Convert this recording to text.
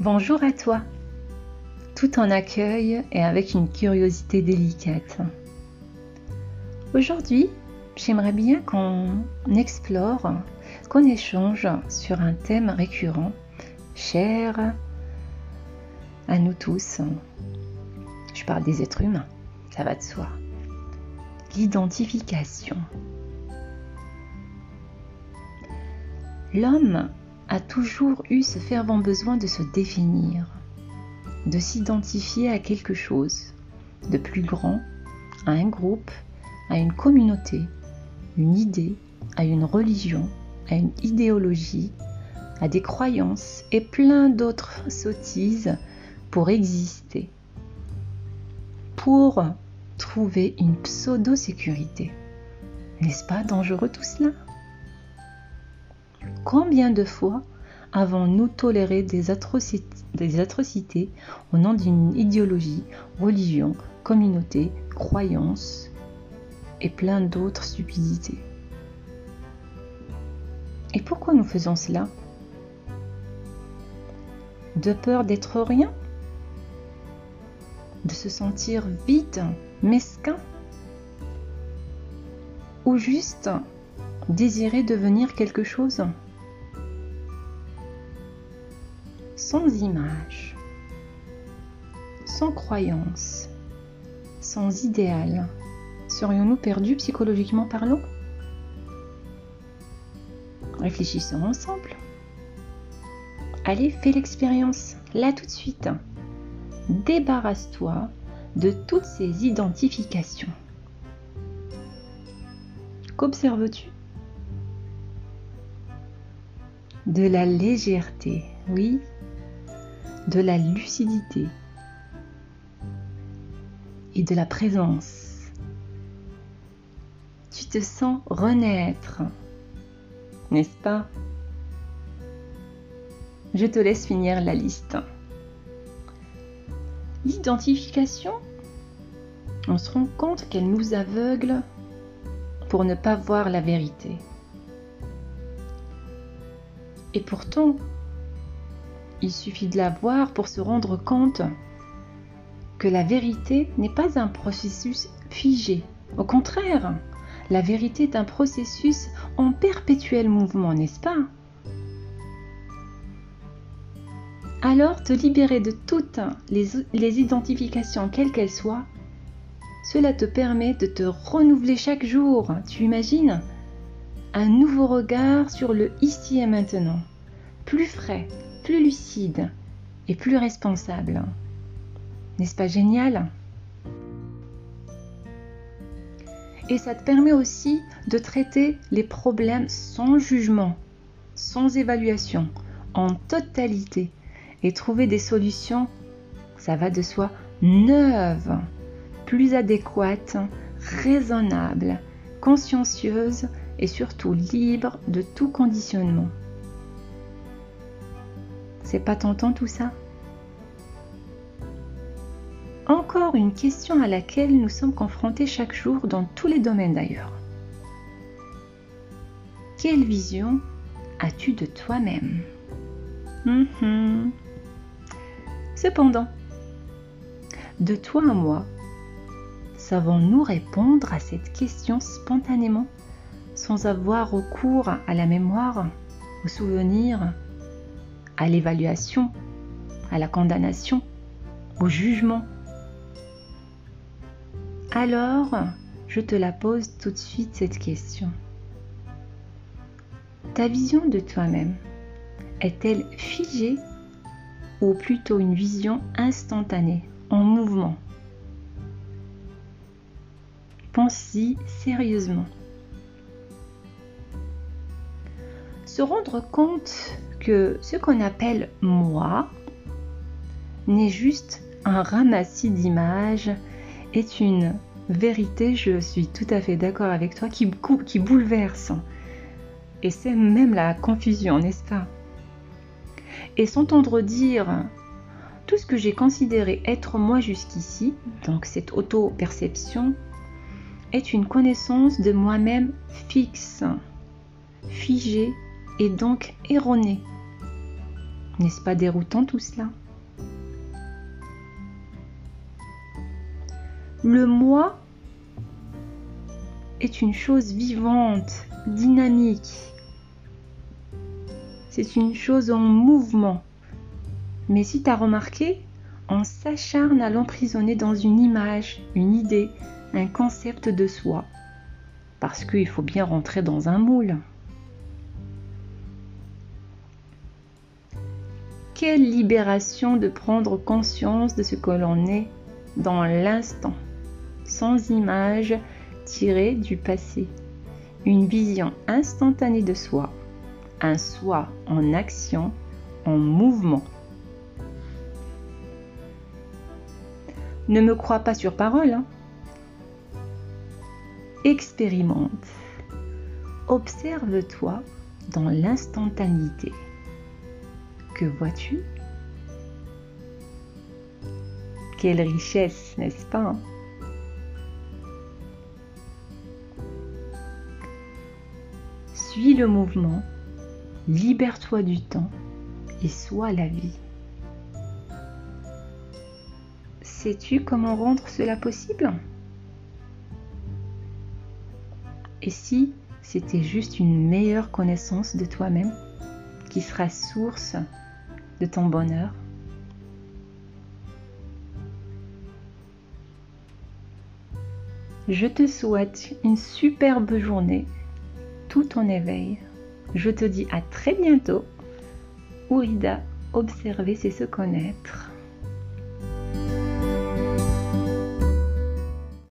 Bonjour à toi, tout en accueil et avec une curiosité délicate. Aujourd'hui, j'aimerais bien qu'on explore, qu'on échange sur un thème récurrent, cher à nous tous. Je parle des êtres humains, ça va de soi. L'identification. L'homme a toujours eu ce fervent besoin de se définir, de s'identifier à quelque chose de plus grand, à un groupe, à une communauté, une idée, à une religion, à une idéologie, à des croyances et plein d'autres sottises pour exister, pour trouver une pseudo-sécurité. N'est-ce pas dangereux tout cela? Combien de fois avons-nous toléré des atrocités, au nom d'une idéologie, religion, communauté, croyance et plein d'autres stupidités? Et pourquoi nous faisons cela? De peur d'être rien? De se sentir vide, mesquin? Ou juste désirer devenir quelque chose? Sans image, sans croyance, sans idéal, serions-nous perdus psychologiquement parlant? Réfléchissons ensemble. Allez, fais l'expérience, là tout de suite. Débarrasse-toi de toutes ces identifications. Qu'observes-tu? De la légèreté, oui, de la lucidité et de la présence. Tu te sens renaître, n'est-ce pas? Je te laisse finir la liste. L'identification, on se rend compte qu'elle nous aveugle pour ne pas voir la vérité. Et pourtant, il suffit de la voir pour se rendre compte que la vérité n'est pas un processus figé. Au contraire, la vérité est un processus en perpétuel mouvement, n'est-ce pas? Alors, te libérer de toutes les, identifications, quelles qu'elles soient, cela te permet de te renouveler chaque jour. Tu imagines? Un nouveau regard sur le ici et maintenant. Plus frais, plus lucide et plus responsable. N'est-ce pas génial? Et ça te permet aussi de traiter les problèmes sans jugement, sans évaluation, en totalité, et trouver des solutions, ça va de soi, neuves, plus adéquates, raisonnables, consciencieuses et surtout libres de tout conditionnement. C'est pas tentant tout ça Encore une question à laquelle nous sommes confrontés chaque jour dans tous les domaines d'ailleurs. Quelle vision as-tu de toi-même? Mhm. Cependant, de toi à moi, savons-nous répondre à cette question spontanément, sans avoir recours à la mémoire, au souvenir, à l'évaluation, à la condamnation, au jugement. Alors, je te la pose tout de suite cette question. Ta vision de toi-même est-elle figée ou plutôt une vision instantanée, en mouvement? Pense-y sérieusement. Se rendre compte que ce qu'on appelle moi n'est juste un ramassis d'images, est une vérité, je suis tout à fait d'accord avec toi, qui, qui bouleverse. Et c'est même la confusion, n'est-ce pas? Et s'entendre dire tout ce que j'ai considéré être moi jusqu'ici, donc cette auto-perception, est une connaissance de moi-même fixe, figée et donc erronée. N'est-ce pas déroutant tout cela? Le moi est une chose vivante, dynamique. C'est une chose en mouvement. Mais si tu as remarqué, on s'acharne à l'emprisonner dans une image, une idée, un concept de soi. Parce qu'il faut bien rentrer dans un moule. Quelle libération de prendre conscience de ce que l'on est dans l'instant, sans image tirée du passé. Une vision instantanée de soi, un soi en action, en mouvement. Ne me crois pas sur parole. Hein. Expérimente. Observe-toi dans l'instantanéité. Que vois-tu? Quelle richesse, n'est-ce pas? Suis le mouvement, libère-toi du temps et sois la vie. Sais-tu comment rendre cela possible? Et si c'était juste une meilleure connaissance de toi-même qui sera source de ton bonheur Je te souhaite une superbe journée, tout en éveil. Je te dis à très bientôt. Ourida, observer c'est se connaître.